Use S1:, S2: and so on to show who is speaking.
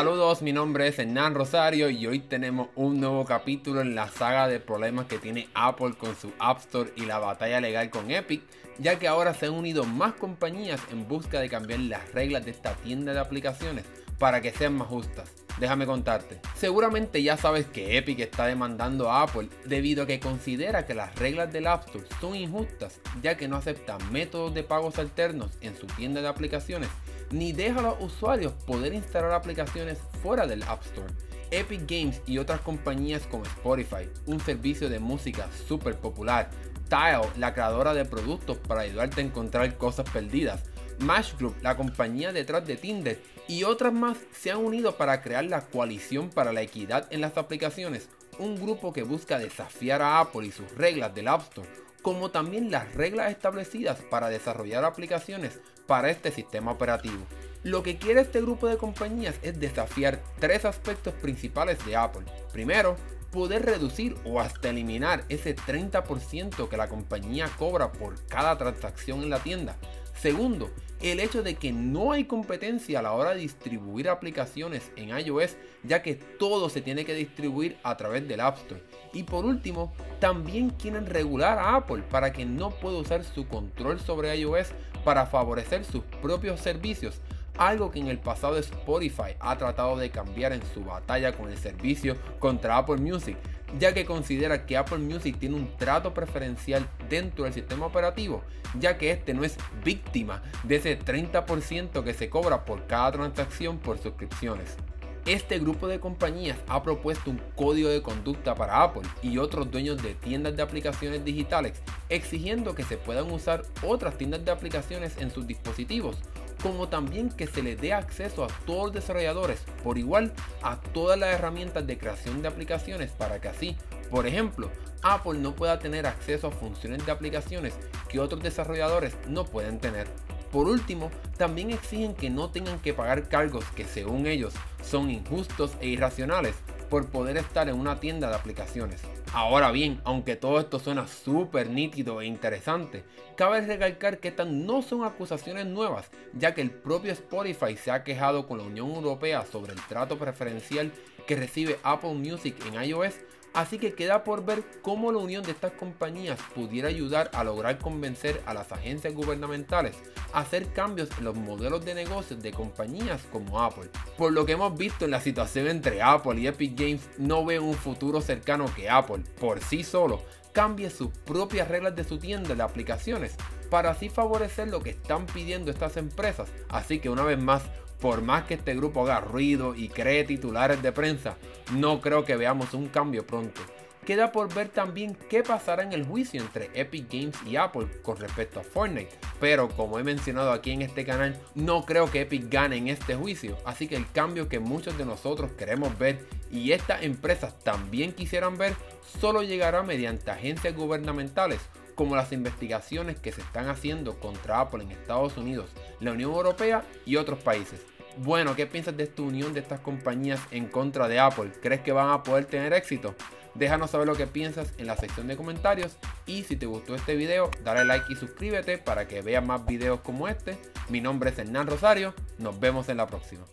S1: Saludos, mi nombre es Hernán Rosario y hoy tenemos un nuevo capítulo en la saga de problemas que tiene Apple con su App Store y la batalla legal con Epic, ya que ahora se han unido más compañías en busca de cambiar las reglas de esta tienda de aplicaciones para que sean más justas. Déjame contarte. Seguramente ya sabes que Epic está demandando a Apple debido a que considera que las reglas del App Store son injustas, ya que no acepta métodos de pagos alternos en su tienda de aplicaciones ni deja a los usuarios poder instalar aplicaciones fuera del App Store. Epic Games y otras compañías como Spotify, un servicio de música súper popular, Tile, la creadora de productos para ayudarte a encontrar cosas perdidas, Match Group, la compañía detrás de Tinder, y otras más se han unido para crear la Coalición para la Equidad en las Aplicaciones, un grupo que busca desafiar a Apple y sus reglas del App Store como también las reglas establecidas para desarrollar aplicaciones para este sistema operativo. Lo que quiere este grupo de compañías es desafiar tres aspectos principales de Apple. Primero, poder reducir o hasta eliminar ese 30% que la compañía cobra por cada transacción en la tienda. Segundo, el hecho de que no hay competencia a la hora de distribuir aplicaciones en iOS, ya que todo se tiene que distribuir a través del App Store. Y por último, también quieren regular a Apple para que no pueda usar su control sobre iOS para favorecer sus propios servicios, algo que en el pasado Spotify ha tratado de cambiar en su batalla con el servicio contra Apple Music, ya que considera que Apple Music tiene un trato preferencial dentro del sistema operativo, ya que este no es víctima de ese 30% que se cobra por cada transacción por suscripciones. Este grupo de compañías ha propuesto un código de conducta para Apple y otros dueños de tiendas de aplicaciones digitales, exigiendo que se puedan usar otras tiendas de aplicaciones en sus dispositivos, como también que se les dé acceso a todos los desarrolladores por igual a todas las herramientas de creación de aplicaciones para que así, por ejemplo, Apple no pueda tener acceso a funciones de aplicaciones que otros desarrolladores no pueden tener. Por último, también exigen que no tengan que pagar cargos que según ellos son injustos e irracionales por poder estar en una tienda de aplicaciones. Ahora bien, aunque todo esto suena súper nítido e interesante, cabe recalcar que estas no son acusaciones nuevas, ya que el propio Spotify se ha quejado con la Unión Europea sobre el trato preferencial que recibe Apple Music en iOS Así que queda por ver cómo la unión de estas compañías pudiera ayudar a lograr convencer a las agencias gubernamentales a hacer cambios en los modelos de negocios de compañías como Apple. Por lo que hemos visto en la situación entre Apple y Epic Games, no veo un futuro cercano que Apple, por sí solo, cambie sus propias reglas de su tienda de aplicaciones para así favorecer lo que están pidiendo estas empresas. Así que una vez más, por más que este grupo haga ruido y cree titulares de prensa, no creo que veamos un cambio pronto. Queda por ver también qué pasará en el juicio entre Epic Games y Apple con respecto a Fortnite. Pero como he mencionado aquí en este canal, no creo que Epic gane en este juicio. Así que el cambio que muchos de nosotros queremos ver y estas empresas también quisieran ver, solo llegará mediante agencias gubernamentales como las investigaciones que se están haciendo contra Apple en Estados Unidos, la Unión Europea y otros países. Bueno, ¿qué piensas de esta unión de estas compañías en contra de Apple? ¿Crees que van a poder tener éxito? Déjanos saber lo que piensas en la sección de comentarios y si te gustó este video, dale like y suscríbete para que veas más videos como este. Mi nombre es Hernán Rosario, nos vemos en la próxima.